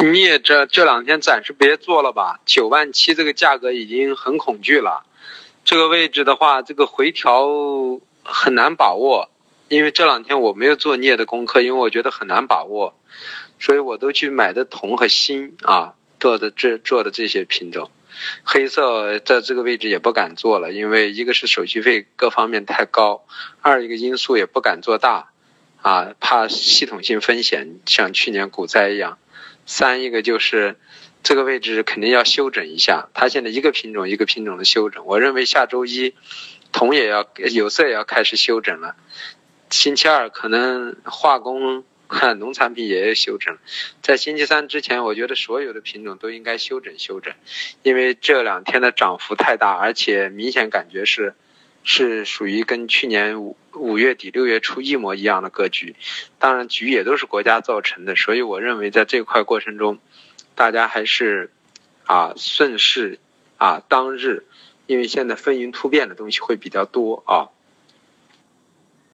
你也这这两天暂时别做了吧，九万七这个价格已经很恐惧了。这个位置的话，这个回调很难把握，因为这两天我没有做镍的功课，因为我觉得很难把握，所以我都去买的铜和锌啊做的这做的这些品种。黑色在这个位置也不敢做了，因为一个是手续费各方面太高，二一个因素也不敢做大，啊，怕系统性风险，像去年股灾一样。三一个就是这个位置肯定要休整一下，它现在一个品种一个品种的休整，我认为下周一铜也要有色也要开始休整了，星期二可能化工。看农产品也要休整，在星期三之前，我觉得所有的品种都应该休整休整，因为这两天的涨幅太大，而且明显感觉是是属于跟去年五五月底六月初一模一样的格局。当然，局也都是国家造成的，所以我认为在这块过程中，大家还是啊顺势啊当日，因为现在风云突变的东西会比较多啊。